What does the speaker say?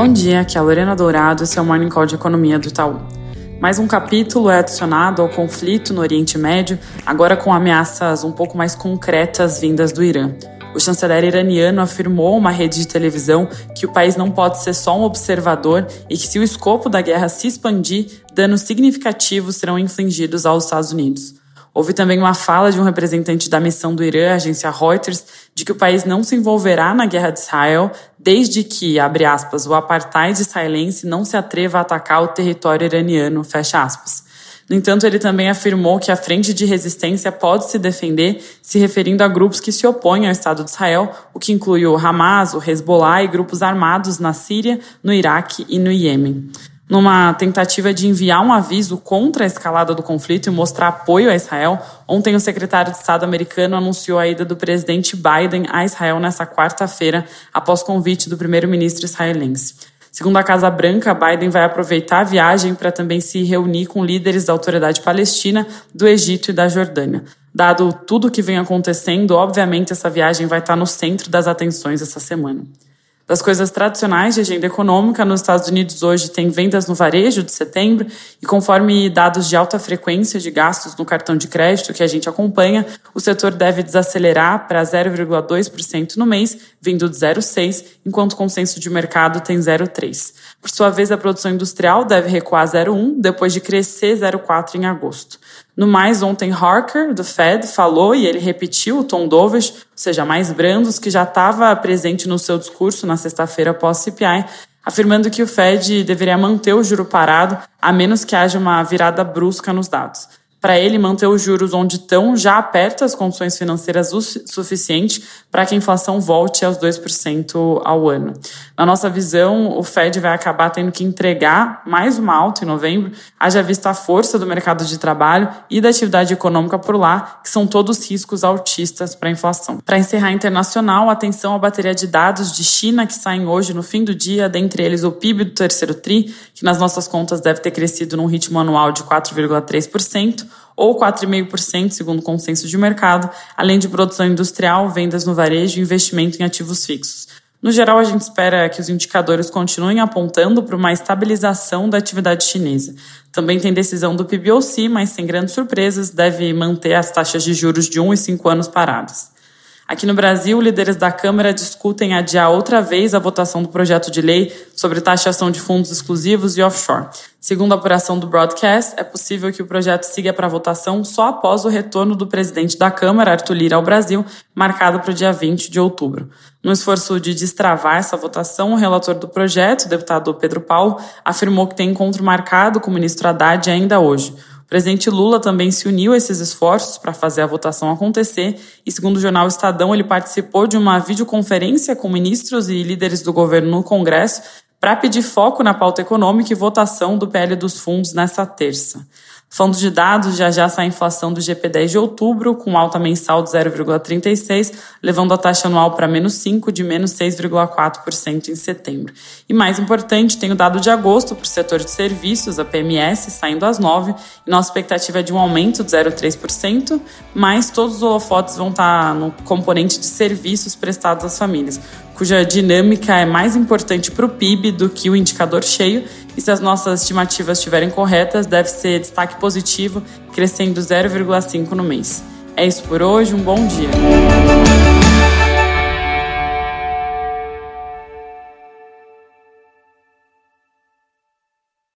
Bom dia, aqui é a Lorena Dourado, esse é o Morning Call de Economia do Itaú. Mais um capítulo é adicionado ao conflito no Oriente Médio, agora com ameaças um pouco mais concretas vindas do Irã. O chanceler iraniano afirmou a uma rede de televisão que o país não pode ser só um observador e que, se o escopo da guerra se expandir, danos significativos serão infligidos aos Estados Unidos. Houve também uma fala de um representante da missão do Irã, a agência Reuters, de que o país não se envolverá na guerra de Israel desde que, abre aspas, o apartheid israelense não se atreva a atacar o território iraniano, fecha aspas. No entanto, ele também afirmou que a frente de resistência pode se defender se referindo a grupos que se opõem ao Estado de Israel, o que inclui o Hamas, o Hezbollah e grupos armados na Síria, no Iraque e no Iêmen numa tentativa de enviar um aviso contra a escalada do conflito e mostrar apoio a Israel, ontem o secretário de Estado americano anunciou a ida do presidente Biden a Israel nesta quarta-feira, após convite do primeiro-ministro israelense. Segundo a Casa Branca, Biden vai aproveitar a viagem para também se reunir com líderes da autoridade palestina, do Egito e da Jordânia. Dado tudo o que vem acontecendo, obviamente essa viagem vai estar no centro das atenções essa semana das coisas tradicionais de agenda econômica. Nos Estados Unidos, hoje, tem vendas no varejo de setembro, e conforme dados de alta frequência de gastos no cartão de crédito que a gente acompanha, o setor deve desacelerar para 0,2% no mês, vindo de 0,6%, enquanto o consenso de mercado tem 0,3%. Por sua vez, a produção industrial deve recuar 0,1%, depois de crescer 0,4% em agosto. No mais, ontem Harker, do Fed, falou e ele repetiu o tom dovish, ou seja, mais brandos, que já estava presente no seu discurso na sexta-feira pós-CPI, afirmando que o Fed deveria manter o juro parado, a menos que haja uma virada brusca nos dados para ele manter os juros onde estão já aperta as condições financeiras o suficiente para que a inflação volte aos 2% ao ano. Na nossa visão, o Fed vai acabar tendo que entregar mais uma alta em novembro, haja vista a força do mercado de trabalho e da atividade econômica por lá, que são todos riscos altistas para a inflação. Para encerrar internacional, atenção à bateria de dados de China que saem hoje no fim do dia, dentre eles o PIB do terceiro TRI, que nas nossas contas deve ter crescido num ritmo anual de 4,3%, ou 4,5% segundo o consenso de mercado, além de produção industrial, vendas no varejo e investimento em ativos fixos. No geral, a gente espera que os indicadores continuem apontando para uma estabilização da atividade chinesa. Também tem decisão do PBOC, mas sem grandes surpresas, deve manter as taxas de juros de 1 e 5 anos paradas. Aqui no Brasil, líderes da Câmara discutem adiar outra vez a votação do projeto de lei sobre taxação de fundos exclusivos e offshore. Segundo a apuração do broadcast, é possível que o projeto siga para votação só após o retorno do presidente da Câmara, Arthur Lira, ao Brasil, marcado para o dia 20 de outubro. No esforço de destravar essa votação, o relator do projeto, o deputado Pedro Paulo, afirmou que tem encontro marcado com o ministro Haddad ainda hoje. O presidente Lula também se uniu a esses esforços para fazer a votação acontecer e, segundo o jornal Estadão, ele participou de uma videoconferência com ministros e líderes do governo no Congresso para pedir foco na pauta econômica e votação do PL dos fundos nessa terça. Falando de dados, já já sai a inflação do GP10 de outubro, com alta mensal de 0,36, levando a taxa anual para menos 5, de menos 6,4% em setembro. E mais importante, tem o dado de agosto para o setor de serviços, a PMS, saindo às 9, e nossa expectativa é de um aumento de 0,3%, mas todos os holofotes vão estar no componente de serviços prestados às famílias, cuja dinâmica é mais importante para o PIB do que o indicador cheio, e se as nossas estimativas estiverem corretas, deve ser destaque positivo, crescendo 0,5 no mês. É isso por hoje, um bom dia.